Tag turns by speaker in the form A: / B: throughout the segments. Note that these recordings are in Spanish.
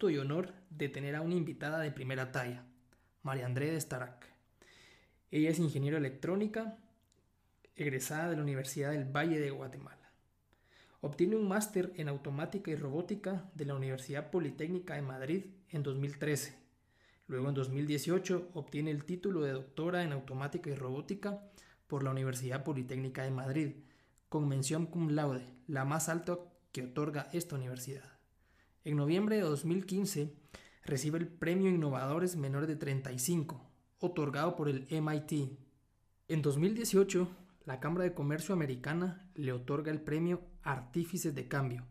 A: gusto y honor de tener a una invitada de primera talla, María André de Starac. Ella es ingeniera electrónica, egresada de la Universidad del Valle de Guatemala. Obtiene un máster en automática y robótica de la Universidad Politécnica de Madrid en 2013. Luego en 2018 obtiene el título de doctora en automática y robótica por la Universidad Politécnica de Madrid, con mención cum laude, la más alta que otorga esta universidad. En noviembre de 2015 recibe el Premio Innovadores Menores de 35, otorgado por el MIT. En 2018, la Cámara de Comercio Americana le otorga el Premio Artífices de Cambio,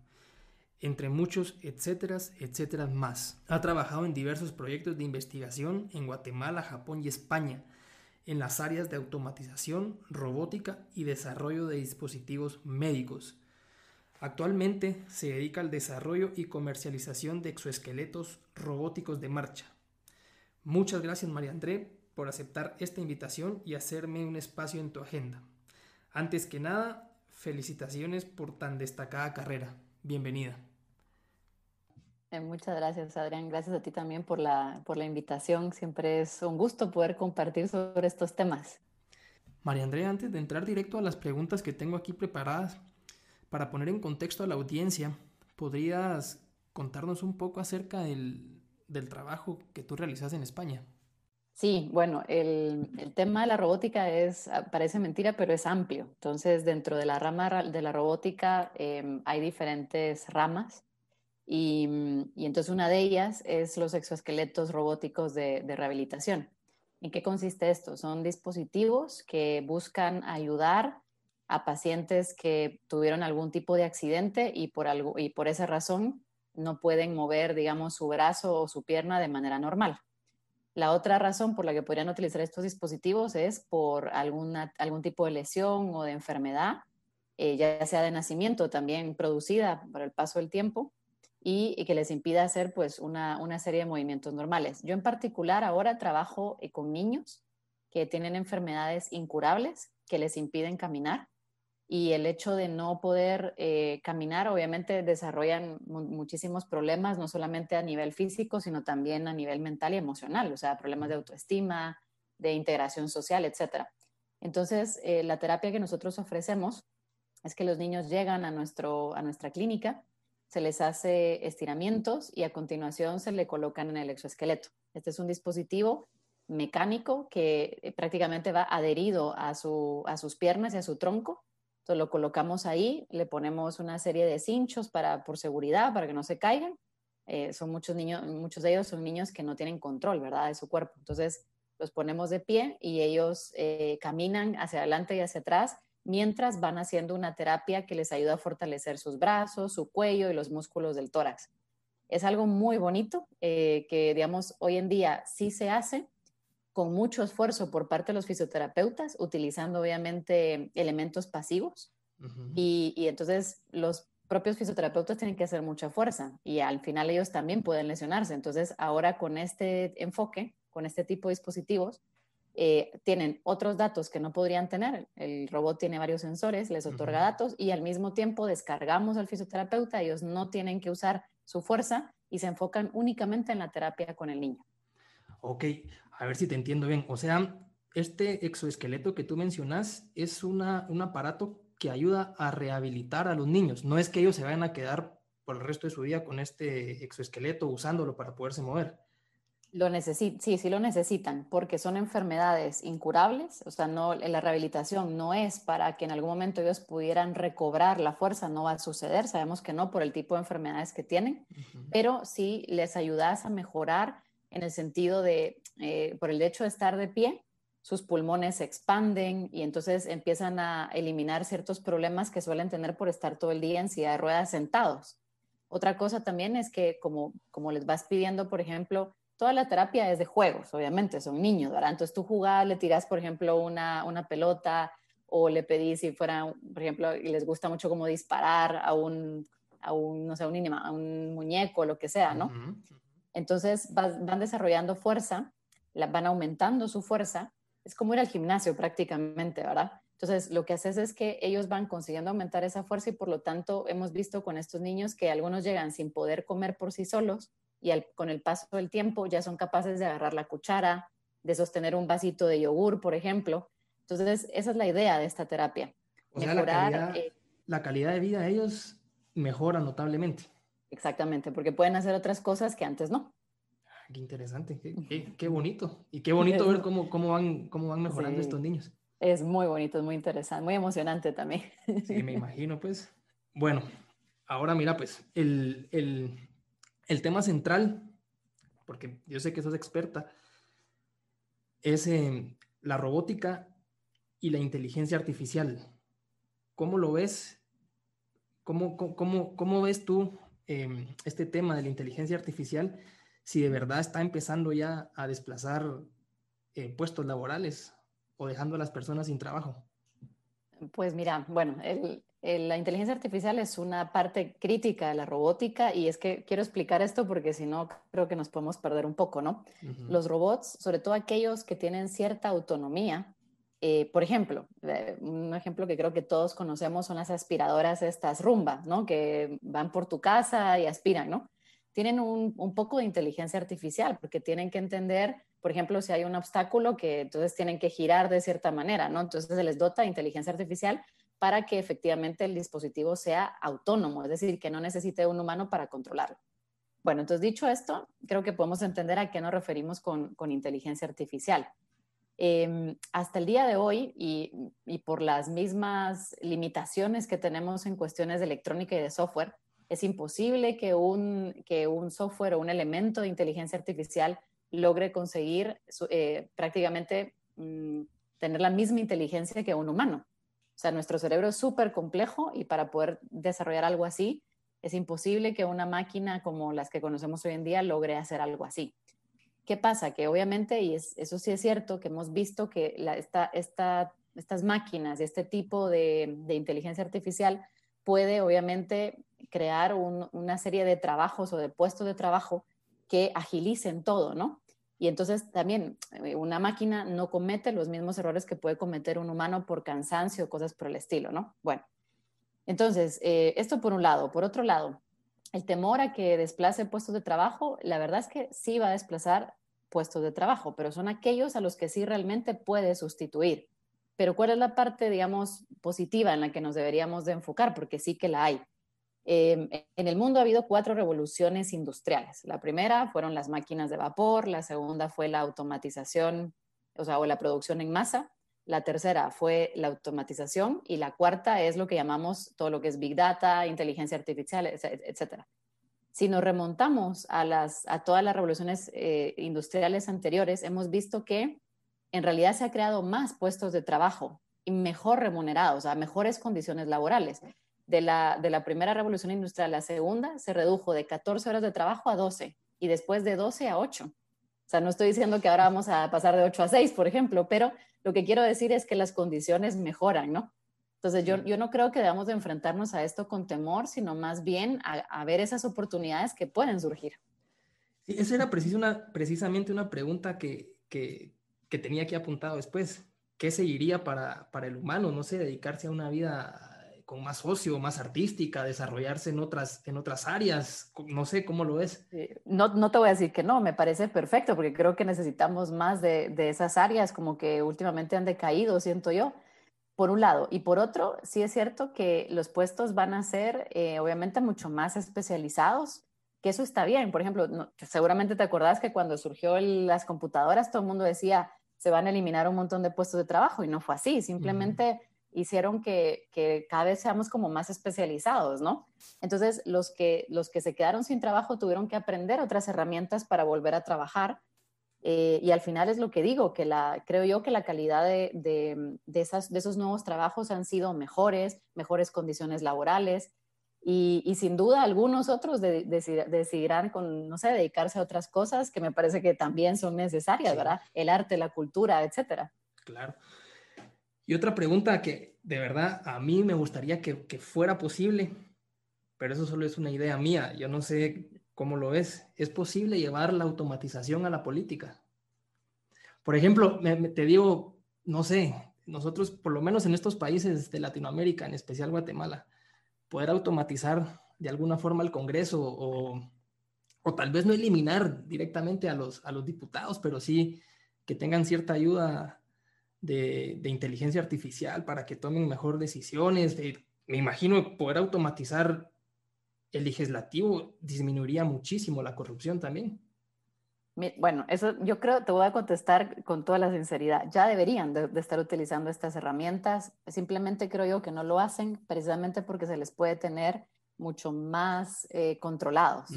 A: entre muchos etcéteras, etcéteras más. Ha trabajado en diversos proyectos de investigación en Guatemala, Japón y España, en las áreas de automatización, robótica y desarrollo de dispositivos médicos. Actualmente se dedica al desarrollo y comercialización de exoesqueletos robóticos de marcha. Muchas gracias María André por aceptar esta invitación y hacerme un espacio en tu agenda. Antes que nada, felicitaciones por tan destacada carrera. Bienvenida.
B: Eh, muchas gracias, Adrián. Gracias a ti también por la, por la invitación. Siempre es un gusto poder compartir sobre estos temas.
A: María Andrea, antes de entrar directo a las preguntas que tengo aquí preparadas, para poner en contexto a la audiencia, ¿podrías contarnos un poco acerca del, del trabajo que tú realizas en España?
B: Sí, bueno, el, el, tema de la robótica es, ah, parece mentira, pero es amplio. Entonces, dentro de la rama de la robótica eh, hay diferentes ramas. Mm, y, entonces una de ellas es los exoesqueletos robóticos de, rehabilitación. ¿En qué consiste esto? Son dispositivos que buscan ayudar a pacientes que tuvieron algún tipo de accidente y por, algo, esa razón no pueden mover, digamos, su brazo o su pierna de manera normal. La otra razón por la que podrían utilizar estos dispositivos es por algún tipo de lesión o de enfermedad, eh, ya sea de nacimiento también producida por el paso del tiempo, y, que les impida hacer pues una, una, serie de movimientos normales. Yo en particular ahora trabajo eh, con niños que tienen enfermedades incurables que les impiden caminar y el hecho de no poder eh, caminar obviamente desarrollan muchísimos problemas, no solamente a nivel físico, sino también a nivel mental y emocional, o sea, problemas de autoestima, de integración social, etc. Entonces, eh, la terapia que nosotros ofrecemos es que los niños llegan a, nuestro, a nuestra clínica se les hace estiramientos y a continuación se le colocan en el exoesqueleto. Este es un dispositivo mecánico que eh, prácticamente va adherido a, su, a sus piernas y a su tronco. Lo colocamos ahí, le ponemos una serie de cinchos para, por seguridad, para que no se caigan. Eh, son muchos niños, muchos de ellos son niños que no tienen control, ¿verdad?, de su cuerpo. Entonces los ponemos de pie y ellos eh, caminan hacia adelante y hacia atrás mientras van haciendo una terapia que les ayuda a fortalecer sus brazos, su cuello y los músculos del tórax. Es algo muy bonito eh, que, digamos, hoy en día sí se hace con mucho esfuerzo por parte de los fisioterapeutas, utilizando obviamente elementos pasivos. y, y entonces los propios fisioterapeutas tienen que hacer mucha fuerza y al final ellos también pueden lesionarse. Entonces, ahora con este enfoque, con este tipo de dispositivos, eh, tienen otros datos que no podrían tener. El robot tiene varios sensores, les otorga datos y al mismo tiempo descargamos al fisioterapeuta. Ellos no tienen que usar su fuerza y se enfocan únicamente en la terapia con el niño.
A: Ok, a ver si te entiendo bien. O sea, este exoesqueleto que tú mencionas es una, un aparato que ayuda a rehabilitar a los niños. No es que ellos se vayan a quedar por el resto de su vida con este exoesqueleto usándolo para poderse mover.
B: Lo necesitan, sí, sí lo necesitan, porque son enfermedades incurables, o sea, no, la rehabilitación no es para que en algún momento ellos pudieran recobrar la fuerza, no va a suceder, sabemos que no por el tipo de enfermedades que tienen, pero sí les ayudas a mejorar en el sentido de, eh, por el hecho de estar de pie, sus pulmones se expanden y entonces empiezan a eliminar ciertos problemas que suelen tener por estar todo el día en silla de ruedas sentados. Otra cosa también es que como, como les vas pidiendo, por ejemplo, toda la terapia es de juegos, obviamente, son niños, ¿verdad? Entonces tú jugás, le tiras, por ejemplo, una, una pelota o le pedís si fuera, por ejemplo, y les gusta mucho como disparar a un, a un no sé, un, a un muñeco, lo que sea, ¿no? Entonces van desarrollando fuerza, la, van aumentando su fuerza, es como ir al gimnasio prácticamente, ¿verdad? Entonces, lo que haces es que ellos van consiguiendo aumentar esa fuerza y por lo tanto hemos visto con estos niños que algunos llegan sin poder comer por sí solos y con el paso del tiempo ya son capaces de agarrar la cuchara, de sostener un vasito de yogur, por ejemplo. Entonces, esa es la idea de esta terapia.
A: O sea, la calidad, eh, la calidad de vida de ellos mejora notablemente.
B: Exactamente, porque pueden hacer otras cosas que antes no.
A: Qué interesante, qué, bonito. Y qué bonito ver cómo, cómo, van, cómo van mejorando estos niños.
B: Es muy bonito, es muy interesante, muy emocionante también.
A: Sí, me imagino, pues. Bueno, ahora mira, pues, el, el tema central, porque yo sé que sos experta, es eh, la robótica y la inteligencia artificial. ¿Cómo lo ves? ¿Cómo, cómo, cómo ves tú em, este tema de la inteligencia artificial si de verdad está empezando ya a desplazar eh, puestos laborales o dejando a las personas sin trabajo?
B: Pues mira, bueno, el, la inteligencia artificial es una parte crítica de la robótica y es que quiero explicar esto porque si no creo que nos podemos perder un poco, ¿no? Los robots, sobre todo aquellos que tienen cierta autonomía, eh, por ejemplo, eh, un ejemplo que creo que todos conocemos son las aspiradoras estas rumba, ¿no? Que van por tu casa y aspiran, ¿no? Tienen un poco de inteligencia artificial porque tienen que entender, por ejemplo, si hay un obstáculo que entonces tienen que girar de cierta manera, ¿no? Entonces se les dota de inteligencia artificial para que efectivamente el dispositivo sea autónomo, es decir, que no necesite un humano para controlarlo. Bueno, entonces dicho esto, creo que podemos entender a qué nos referimos con, inteligencia artificial. Em, hasta el día de hoy, y, por las mismas limitaciones que tenemos en cuestiones de electrónica y de software, es imposible que un, software o un elemento de inteligencia artificial logre conseguir eh, prácticamente mm, tener la misma inteligencia que un humano. O sea, nuestro cerebro es súper complejo y para poder desarrollar algo así, es imposible que una máquina como las que conocemos hoy en día logre hacer algo así. ¿Qué pasa? Que obviamente, y eso sí es cierto, que hemos visto que estas máquinas y este tipo de, inteligencia artificial puede obviamente crear una serie de trabajos o de puestos de trabajo que agilicen todo, ¿no? Y entonces también eh, una máquina no comete los mismos errores que puede cometer un humano por cansancio o cosas por el estilo, ¿no? Bueno, entonces, eh, esto por un lado. Por otro lado, el temor a que desplace puestos de trabajo, la verdad es que sí va a desplazar puestos de trabajo, pero son aquellos a los que sí realmente puede sustituir. Pero ¿cuál es la parte, digamos, positiva en la que nos deberíamos de enfocar? Porque sí que la hay. Em, en el mundo ha habido cuatro revoluciones industriales. La primera fueron las máquinas de vapor, la segunda fue la automatización, o sea, o la producción en masa, la tercera fue la automatización y la cuarta es lo que llamamos todo lo que es Big Data, inteligencia artificial, etc. Si nos remontamos a, las, a todas las revoluciones eh, industriales anteriores, hemos visto que en realidad se ha creado más puestos de trabajo y mejor remunerados, a mejores condiciones laborales de la, de la primera revolución industrial a la segunda se redujo de 14 horas de trabajo a 12 y después de 12 a 8. O sea, no estoy diciendo que ahora vamos a pasar de 8 a 6, por ejemplo, pero lo que quiero decir es que las condiciones mejoran, ¿no? Entonces, yo, yo no creo que debamos de enfrentarnos a esto con temor, sino más bien a, ver esas oportunidades que pueden surgir.
A: Sí, esa era una, precisamente una pregunta que, que, que tenía aquí apuntado después. ¿Qué seguiría para, para el humano? No sé, dedicarse a una vida con más ocio, más artística, desarrollarse en otras, en otras áreas. No sé cómo lo ves.
B: No, no te voy a decir que no, me parece perfecto, porque creo que necesitamos más de, de esas áreas como que últimamente han decaído, siento yo, por un lado. Y por otro, sí es cierto que los puestos van a ser eh, obviamente mucho más especializados, que eso está bien. Por ejemplo, seguramente te acordás que cuando surgió las computadoras, todo el mundo decía, se van a eliminar un montón de puestos de trabajo y no fue así, simplemente hicieron que, cada vez seamos como más especializados, ¿no? Entonces, los que, los que se quedaron sin trabajo tuvieron que aprender otras herramientas para volver a trabajar. Eh, y al final es lo que digo, que la, creo yo que la calidad de, de, esas, de esos nuevos trabajos han sido mejores, mejores condiciones laborales. Y, sin duda algunos otros decidirán con, no sé, dedicarse a otras cosas que me parece que también son necesarias, ¿verdad? El arte, la cultura, etcétera.
A: Claro. Y otra pregunta que de verdad a mí me gustaría que, fuera posible, pero eso solo es una idea mía, yo no sé cómo lo es, es posible llevar la automatización a la política. Por ejemplo, te digo, no sé, nosotros por lo menos en estos países de Latinoamérica, en especial Guatemala, poder automatizar de alguna forma el Congreso o, o tal vez no eliminar directamente a los, a los diputados, pero sí que tengan cierta ayuda de, inteligencia artificial para que tomen mejor decisiones. me imagino poder automatizar el legislativo disminuiría muchísimo la corrupción también.
B: Bueno, eso yo creo, te voy a contestar con toda la sinceridad. Ya deberían de, estar utilizando estas herramientas. Simplemente creo yo que no lo hacen precisamente porque se les puede tener mucho más eh, controlados.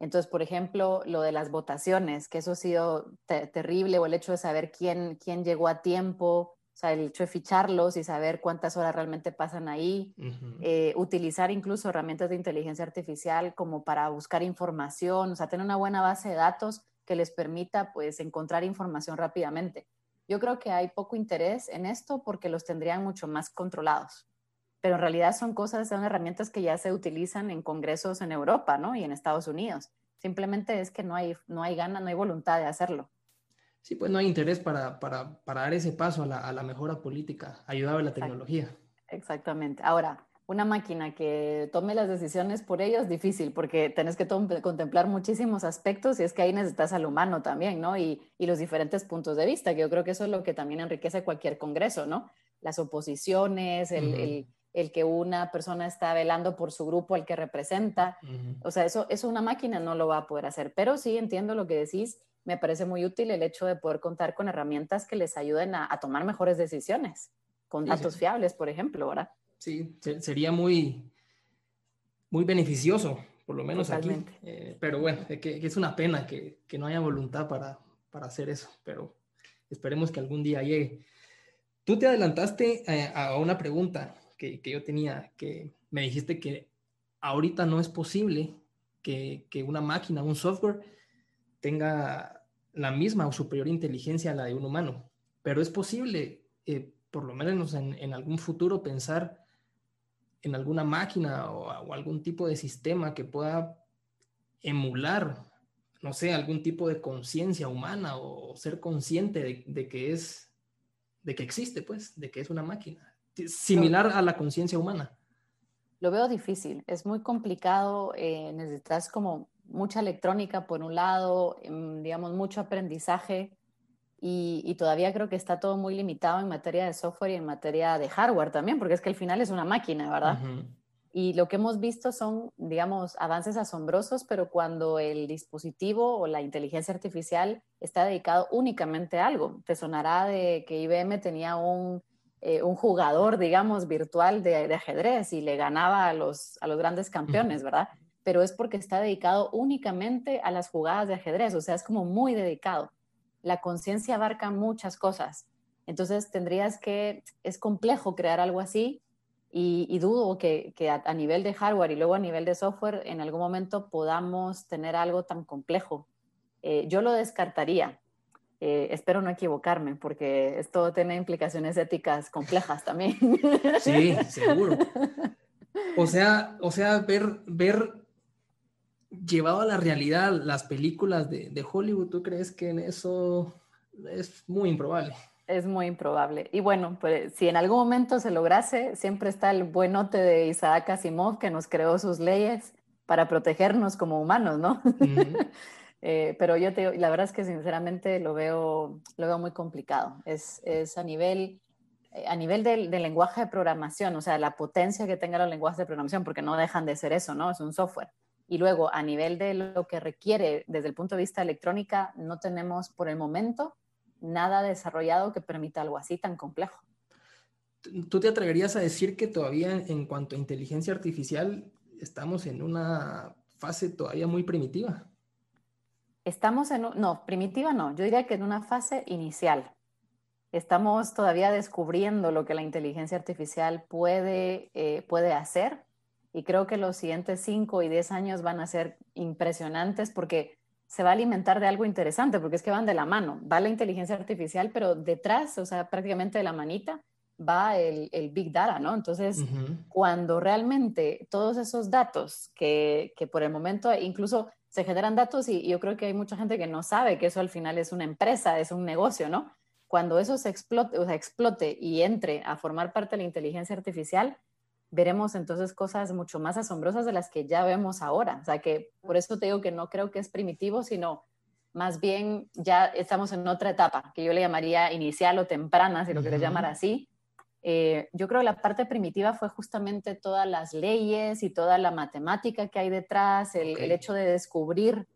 B: Entonces, por ejemplo, lo de las votaciones, que eso ha sido terrible, o el hecho de saber quién, quién llegó a tiempo, o sea, el hecho de ficharlos y saber cuántas horas realmente pasan ahí, eh, utilizar incluso herramientas de inteligencia artificial como para buscar información, o sea, tener una buena base de datos que les permita pues encontrar información rápidamente. Yo creo que hay poco interés en esto porque los tendrían mucho más controlados pero en realidad son cosas, son herramientas que ya se utilizan en congresos en Europa, ¿no? Y en Estados Unidos. Simplemente es que no hay, no hay gana, no hay voluntad de hacerlo.
A: Sí, pues no hay interés para, para, para dar ese paso a la, a la mejora política, ayudado a la tecnología.
B: Exactamente. Ahora, una máquina que tome las decisiones por ellos, difícil, porque tenés que contemplar muchísimos aspectos y es que ahí necesitas al humano también, ¿no? Y, y, los diferentes puntos de vista, que yo creo que eso es lo que también enriquece cualquier congreso, ¿no? Las oposiciones, el, el que una persona está velando por su grupo, el que representa. O sea, eso, eso una máquina no lo va a poder hacer. Pero sí entiendo lo que decís. Me parece muy útil el hecho de poder contar con herramientas que les ayuden a, tomar mejores decisiones, con datos fiables, por ejemplo, ¿verdad?
A: Sí, sería muy, muy beneficioso, por lo menos aquí. Eh, pero bueno, que, es una pena que, no haya voluntad para, para hacer eso, pero esperemos que algún día llegue. Tú te adelantaste eh, a una pregunta que, yo tenía, que me dijiste que ahorita no es posible que, una máquina, un software, tenga la misma o superior inteligencia a la de un humano, pero es posible, eh, por lo menos en, algún futuro, pensar en alguna máquina o, algún tipo de sistema que pueda emular, no sé, algún tipo de conciencia humana o ser consciente de, de, que es, de que existe, pues, de que es una máquina similar a la conciencia humana?
B: Lo veo difícil, es muy complicado, eh, necesitas como mucha electrónica por un lado, em, digamos, mucho aprendizaje y, todavía creo que está todo muy limitado en materia de software y en materia de hardware también, porque es que al final es una máquina, ¿verdad? Y lo que hemos visto son, digamos, avances asombrosos, pero cuando el dispositivo o la inteligencia artificial está dedicado únicamente a algo. Te sonará de que IBM tenía un eh, un jugador, digamos, virtual de, ajedrez y le ganaba a los, a los grandes campeones, ¿verdad? Pero es porque está dedicado únicamente a las jugadas de ajedrez, o sea, es como muy dedicado. La conciencia abarca muchas cosas. Entonces tendrías que, es complejo crear algo así y, dudo que, a, nivel de hardware y luego a nivel de software en algún momento podamos tener algo tan complejo. Eh, yo lo descartaría. Eh, espero no equivocarme, porque esto tiene implicaciones éticas complejas también.
A: Sí, seguro. O sea, o sea ver, ver llevado a la realidad las películas de, de Hollywood, ¿tú crees que en eso es muy improbable?
B: Es muy improbable. Y bueno, pues si en algún momento se lograse, siempre está el buenote de Isaac Asimov que nos creó sus leyes para protegernos como humanos, ¿no? Eh, pero yo te la verdad es que sinceramente lo veo, lo veo muy complicado. Es, es a nivel, eh, a nivel del, lenguaje de programación, o sea, la potencia que tengan los lenguajes de programación, porque no dejan de ser eso, ¿no? Es un software. Y luego, a nivel de lo que requiere desde el punto de vista electrónica, no tenemos por el momento nada desarrollado que permita algo así tan complejo.
A: ¿Tú te atreverías a decir que todavía en cuanto a inteligencia artificial estamos en una fase todavía muy primitiva?
B: Estamos en, no, primitiva no, yo diría que en una fase inicial. Estamos todavía descubriendo lo que la inteligencia artificial puede, eh, puede hacer y creo que los siguientes 5 y 10 años van a ser impresionantes porque se va a alimentar de algo interesante, porque es que van de la mano. Va la inteligencia artificial, pero detrás, o sea, prácticamente de la manita, va el, Big Data, ¿no? Entonces, cuando realmente todos esos datos que, que, por el momento, incluso se generan datos y, yo creo que hay mucha gente que no sabe que eso al final es una empresa, es un negocio, ¿no? Cuando eso se explote, o sea, explote y entre a formar parte de la inteligencia artificial, veremos entonces cosas mucho más asombrosas de las que ya vemos ahora. O sea que por eso te digo que no creo que es primitivo, sino más bien ya estamos en otra etapa, que yo le llamaría inicial o temprana, si lo quieres llamar así. Eh, yo creo que la parte primitiva fue justamente todas las leyes y toda la matemática que hay detrás, el, hecho de descubrir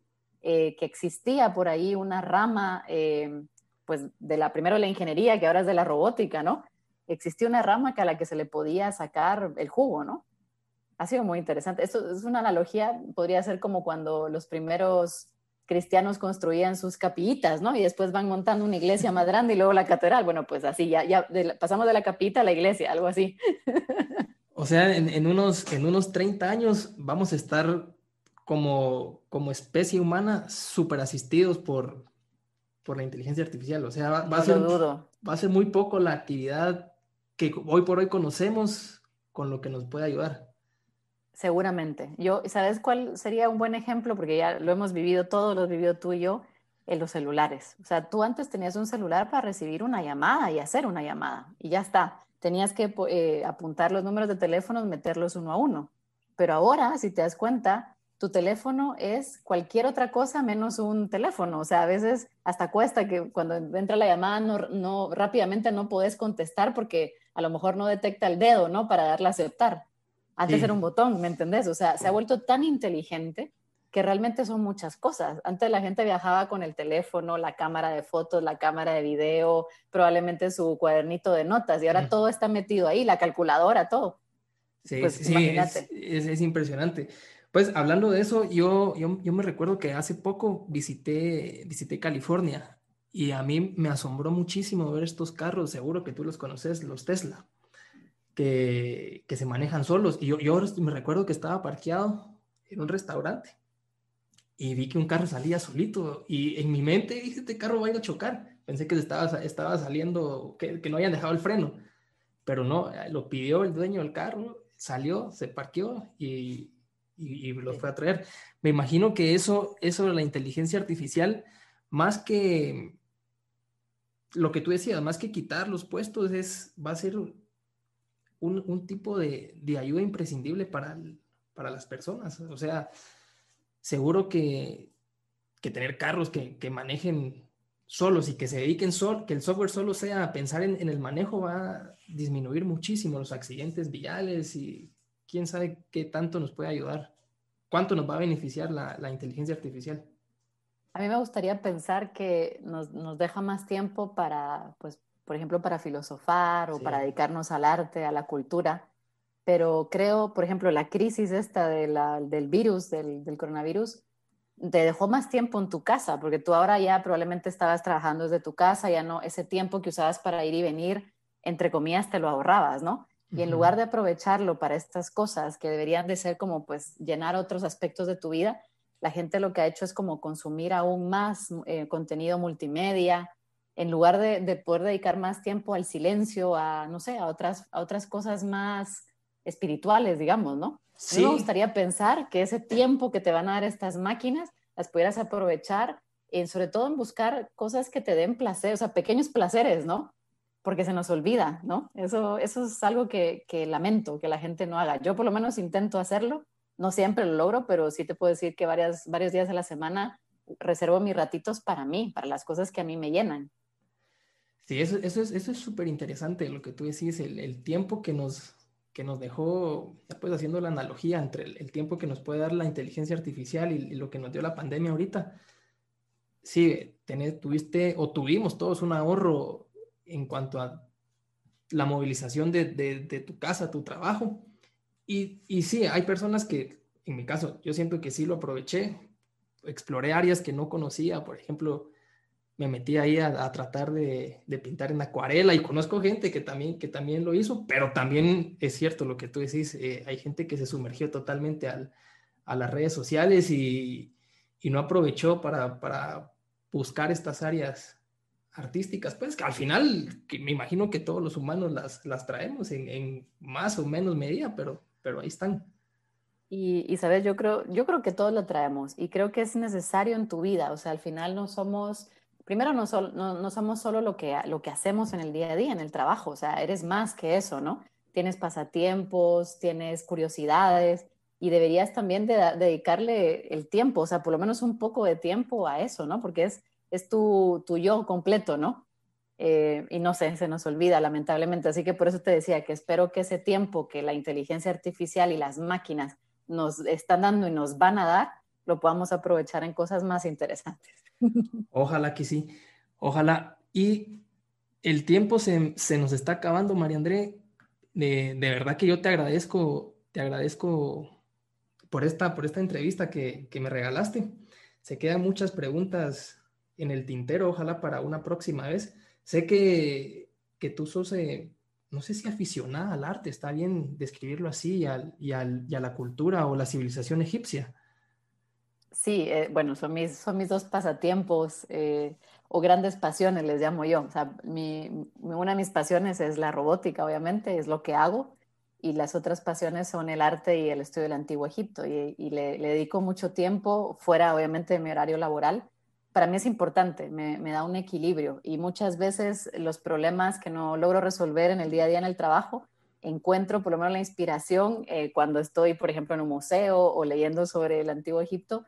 B: eh, que existía por ahí una rama, eh, pues de la primero de la ingeniería, que ahora es de la robótica, ¿no? Existía una rama que a la que se le podía sacar el jugo, ¿no? Ha sido muy interesante. Esto es una analogía, podría ser como cuando los primeros cristianos construían sus capillitas, ¿no? Y después van montando una iglesia más grande y luego la catedral. Bueno, pues así, ya, ya pasamos de la capita a la iglesia, algo así.
A: O sea, en, unos, en unos 30 años vamos a estar como, como especie humana súper asistidos por, por la inteligencia artificial. O sea, va, a ser, va a ser muy poco la actividad que hoy por hoy conocemos con lo que nos puede ayudar.
B: Seguramente. Yo, ¿sabes cuál sería un buen ejemplo? Porque ya lo hemos vivido todos, lo has vivido tú y yo, en los celulares. O sea, tú antes tenías un celular para recibir una llamada y hacer una llamada y ya está. Tenías que eh, apuntar los números de teléfonos, meterlos uno a uno. Pero ahora, si te das cuenta, tu teléfono es cualquier otra cosa menos un teléfono. O sea, a veces hasta cuesta que cuando entra la llamada no, no rápidamente no puedes contestar porque a lo mejor no detecta el dedo, ¿no? Para darle a aceptar. Antes era un botón, ¿me entendés? O sea, se ha vuelto tan inteligente que realmente son muchas cosas. Antes la gente viajaba con el teléfono, la cámara de fotos, la cámara de video, probablemente su cuadernito de notas y ahora todo está metido ahí, la calculadora, todo.
A: Sí, pues, sí, es, impresionante. Pues hablando de eso, yo, yo, yo, me recuerdo que hace poco visité, visité California y a mí me asombró muchísimo ver estos carros, seguro que tú los conoces, los Tesla que, se manejan solos. Y yo, yo me recuerdo que estaba parqueado en un restaurante y vi que un carro salía solito y en mi mente dije, este carro va a ir a chocar. Pensé que estaba, estaba saliendo, que, que no habían dejado el freno, pero no, lo pidió el dueño del carro, salió, se parqueó y, y, lo fue a traer. Me imagino que eso, eso de la inteligencia artificial, más que lo que tú decías, más que quitar los puestos, es, va a ser un, tipo de, ayuda imprescindible para, para las personas. O sea, seguro que, tener carros que, manejen solos y que se dediquen solo, que el software solo sea pensar en, el manejo va a disminuir muchísimo los accidentes viales y quién sabe qué tanto nos puede ayudar, cuánto nos va a beneficiar la, la inteligencia artificial.
B: A mí me gustaría pensar que nos, nos, deja más tiempo para, pues, por ejemplo, para filosofar o para dedicarnos al arte, a la cultura. Pero creo, por ejemplo, la crisis esta del virus, del, coronavirus, te dejó más tiempo en tu casa, porque tú ahora ya probablemente estabas trabajando desde tu casa, ya no, ese tiempo que usabas para ir y venir, entre comillas, te lo ahorrabas, ¿no? Y en lugar de aprovecharlo para estas cosas que deberían de ser como pues llenar otros aspectos de tu vida, la gente lo que ha hecho es como consumir aún más eh, contenido multimedia, en lugar de, poder dedicar más tiempo al silencio, a, no sé, a otras, a otras cosas más espirituales, digamos, ¿no? Sí. me gustaría pensar que ese tiempo que te van a dar estas máquinas, las pudieras aprovechar, en, sobre todo en buscar cosas que te den placer, o sea, pequeños placeres, ¿no? Porque se nos olvida, ¿no? Eso, eso es algo que, que lamento que la gente no haga. Yo por lo menos intento hacerlo, no siempre lo logro, pero sí te puedo decir que varias, varios días de la semana reservo mis ratitos para mí, para las cosas que a mí me llenan.
A: Sí, eso, eso es eso es súper interesante lo que tú decís, el, el, tiempo que nos, que nos dejó, pues haciendo la analogía entre el, tiempo que nos puede dar la inteligencia artificial y, lo que nos dio la pandemia ahorita. Sí, tenés, tuviste o tuvimos todos un ahorro en cuanto a la movilización de, de, de tu casa, tu trabajo. Y, y sí, hay personas que, en mi caso, yo siento que sí lo aproveché, exploré áreas que no conocía, por ejemplo, me metí ahí a, tratar de, pintar en acuarela y conozco gente que también, que también lo hizo, pero también es cierto lo que tú decís, eh, hay gente que se sumergió totalmente a las redes sociales y, no aprovechó para, buscar estas áreas artísticas, pues que al final me imagino que todos los humanos las, las traemos en, más o menos medida, pero, pero ahí están.
B: Y, y, sabes, yo creo, yo creo que todos lo traemos y creo que es necesario en tu vida, o sea, al final no somos primero no, somos solo lo que, hacemos en el día a día, en el trabajo, o sea, eres más que eso, ¿no? tienes pasatiempos, tienes curiosidades y deberías también dedicarle el tiempo, o sea, por lo menos un poco de tiempo a eso, ¿no? Porque es, tu yo completo, ¿no? Eh, y no sé, se nos olvida lamentablemente. Así que por eso te decía que espero que ese tiempo que la inteligencia artificial y las máquinas nos están dando y nos van a dar, lo podamos aprovechar en cosas más interesantes.
A: Ojalá que sí, ojalá. Y el tiempo se, se nos está acabando, María André. De, de, verdad que yo te agradezco, te agradezco por esta, por esta entrevista que, que me regalaste. Se quedan muchas preguntas en el tintero, ojalá para una próxima vez. Sé que, que tú sos, eh, no sé si aficionada al arte, está bien describirlo así, al, y, al, y a la cultura o la civilización egipcia.
B: Sí, eh, bueno, son mis, son mis dos pasatiempos eh, o grandes pasiones, les llamo yo. O sea, mi, una de mis pasiones es la robótica, obviamente, es lo que hago, y las otras pasiones son el arte y el estudio del antiguo Egipto, y, y le, le, dedico mucho tiempo fuera, obviamente, de mi horario laboral para mí es importante, me, da un equilibrio y muchas veces los problemas que no logro resolver en el día a día en el trabajo, encuentro por lo menos la inspiración eh, cuando estoy, por ejemplo, en un museo o leyendo sobre el antiguo Egipto,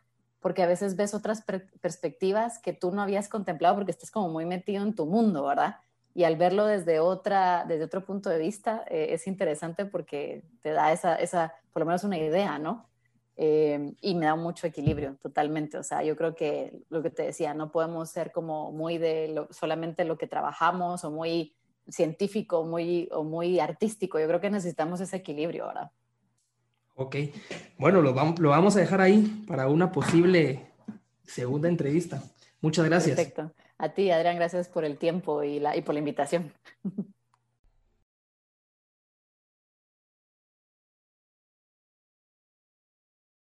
B: porque a veces ves otras perspectivas que tú no habías contemplado porque estás como muy metido en tu mundo, ¿verdad? Y al verlo desde, otra, desde otro punto de vista eh, es interesante porque te da esa, esa, por lo menos una idea, ¿no? Eh, y me da mucho equilibrio totalmente. O sea, yo creo que lo que te decía, no podemos ser como muy de solamente lo que trabajamos o muy científico muy, o muy artístico. Yo creo que necesitamos ese equilibrio ahora.
A: Ok, bueno, lo vamos, a dejar ahí para una posible segunda entrevista. Muchas gracias.
B: Perfecto. A ti, Adrián, gracias por el tiempo y, la, y por la invitación.